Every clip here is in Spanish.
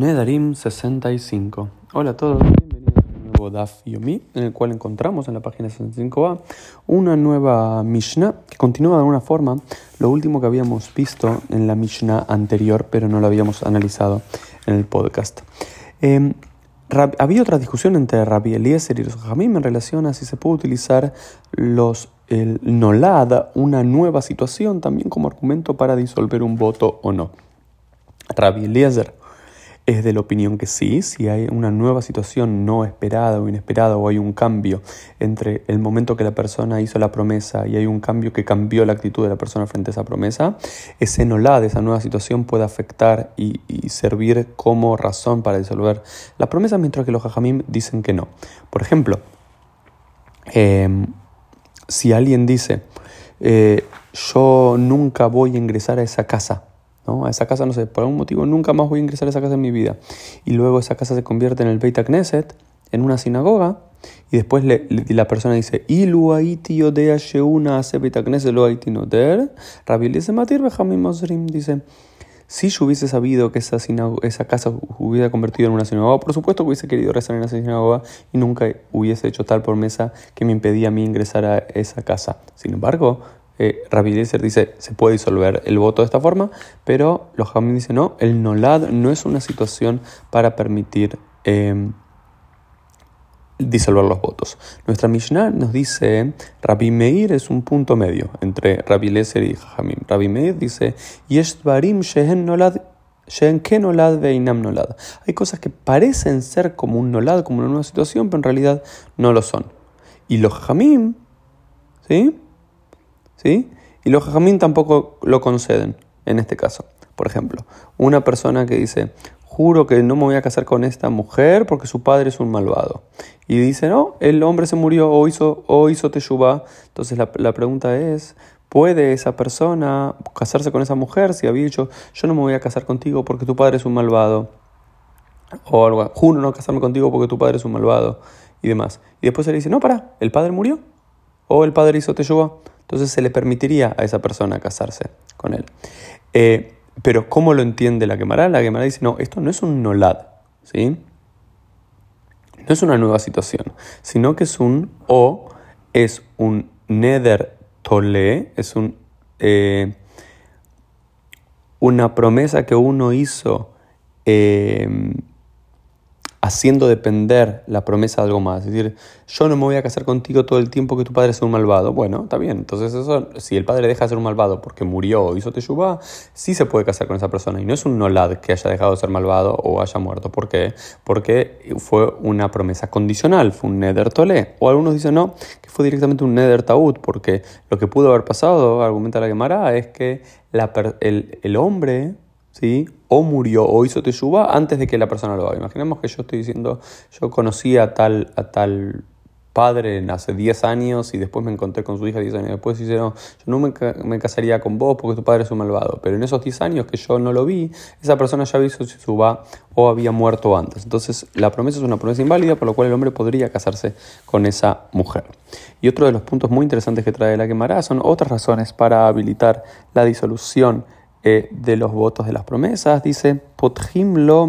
Nedarim 65. Hola a todos, bienvenidos a un nuevo Daf Yomi, en el cual encontramos en la página 65a una nueva Mishnah que continúa de alguna forma lo último que habíamos visto en la Mishnah anterior, pero no lo habíamos analizado en el podcast. Em, había otra discusión entre Rabbi Eliezer y los Jamim en relación a si se puede utilizar los, el Nolad, una nueva situación, también como argumento para disolver un voto o no. Rabbi Eliezer es de la opinión que sí, si hay una nueva situación no esperada o inesperada o hay un cambio entre el momento que la persona hizo la promesa y hay un cambio que cambió la actitud de la persona frente a esa promesa, ese nolad, esa nueva situación puede afectar y, servir como razón para disolver la promesa, mientras que los jajamim dicen que no. Por ejemplo, em, si alguien dice, eh, yo nunca voy a ingresar a esa casa, a esa casa, no sé, por algún motivo nunca más voy a ingresar a esa casa en mi vida. Y luego esa casa se convierte en el Beit Knesset, en una sinagoga, y después le, la persona dice, Ilu haiti odea sheuna ase Beit Knesset lo haiti noder, Rabbi Matir Mosrim dice, si yo hubiese sabido que esa, esa casa hubiera convertido en una sinagoga, por supuesto que hubiese querido rezar en esa sinagoga y nunca hubiese hecho tal promesa que me impedía a mí ingresar a esa casa. Sin embargo, eh, Rabbi dice se puede disolver el voto de esta forma, pero los Jamín dicen no, el Nolad no es una situación para permitir em, disolver los votos. Nuestra Mishnah nos dice Rabbi Meir es un punto medio entre Rabbi y Jamim. Rabbi Meir dice Yeshvarim shehen nolad nolad. Hay cosas que parecen ser como un nolad, como una nueva situación, pero en realidad no lo son. Y los Jamim, ¿sí? ¿Sí? Y los jajamín tampoco lo conceden en este caso. Por ejemplo, una persona que dice, juro que no me voy a casar con esta mujer porque su padre es un malvado. Y dice, no, el hombre se murió o hizo, o hizo teshuvah. Entonces la, la pregunta es, ¿puede esa persona casarse con esa mujer si había dicho, yo no me voy a casar contigo porque tu padre es un malvado? O algo, juro no casarme contigo porque tu padre es un malvado y demás. Y después se le dice, no, para, el padre murió o el padre hizo teshuvah entonces se le permitiría a esa persona casarse con él. Eh, pero ¿cómo lo entiende la Gemara? La Gemara dice, no, esto no es un nolad, ¿sí? No es una nueva situación, sino que es un o, es un neder tole, es un, eh, una promesa que uno hizo eh, haciendo depender la promesa de algo más. Es decir, yo no me voy a casar contigo todo el tiempo que tu padre sea un malvado. Bueno, está bien. Entonces, eso, si el padre deja de ser un malvado porque murió o hizo teshuvah, sí se puede casar con esa persona. Y no es un nolad que haya dejado de ser malvado o haya muerto. ¿Por qué? Porque fue una promesa condicional, fue un neder tolé. O algunos dicen no, que fue directamente un neder taud, porque lo que pudo haber pasado, argumenta la Gemara, es que el hombre ¿sí? o murió o hizo teshuva antes de que la persona lo haga. Imaginemos que yo estoy diciendo, yo conocí a tal, a tal padre hace 10 años y después me encontré con su hija 10 años después y dice, no, yo no me, casaría con vos porque tu padre es un malvado. Pero en esos 10 años que yo no lo vi, esa persona ya hizo teshuva o había muerto antes. Entonces la promesa es una promesa inválida, por lo cual el hombre podría casarse con esa mujer. Y otro de los puntos muy interesantes que trae la quemará son otras razones para habilitar la disolución eh, de los votos de las promesas, dice, Potjim lo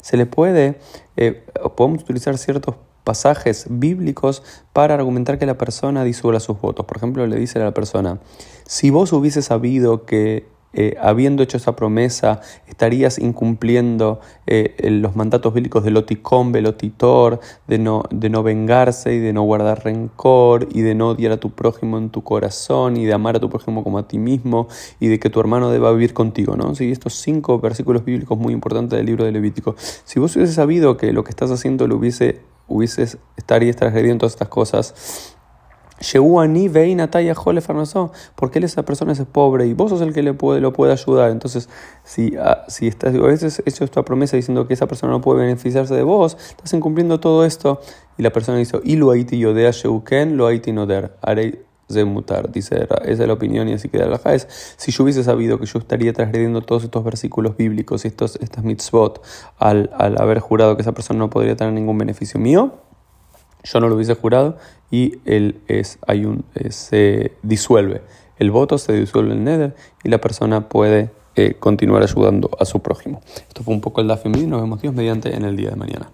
Se le puede, eh, podemos utilizar ciertos pasajes bíblicos para argumentar que la persona disuelva sus votos. Por ejemplo, le dice a la persona, si vos hubiese sabido que eh, habiendo hecho esa promesa, estarías incumpliendo eh, los mandatos bíblicos de loticón, velotitor, de no, de no vengarse y de no guardar rencor y de no odiar a tu prójimo en tu corazón y de amar a tu prójimo como a ti mismo y de que tu hermano deba vivir contigo, ¿no? Sí, estos cinco versículos bíblicos muy importantes del libro de Levítico. Si vos hubiese sabido que lo que estás haciendo lo hubiese, hubieses estarías transgrediendo todas estas cosas, porque él esa persona es pobre y vos sos el que le puede, lo puede ayudar. Entonces, si, ah, si estás, veces hecho esta promesa diciendo que esa persona no puede beneficiarse de vos, estás incumpliendo todo esto. Y la persona dice, y lo haiti sheuken, lo haiti noder, haré mutar. Dice, esa es la opinión y así queda la es Si yo hubiese sabido que yo estaría transgrediendo todos estos versículos bíblicos y estos, estas mitzvot al, al haber jurado que esa persona no podría tener ningún beneficio mío, yo no lo hubiese jurado y él es, hay un, se disuelve. El voto se disuelve el nether y la persona puede eh, continuar ayudando a su prójimo. Esto fue un poco el Dafim y nos vemos Dios mediante en el día de mañana.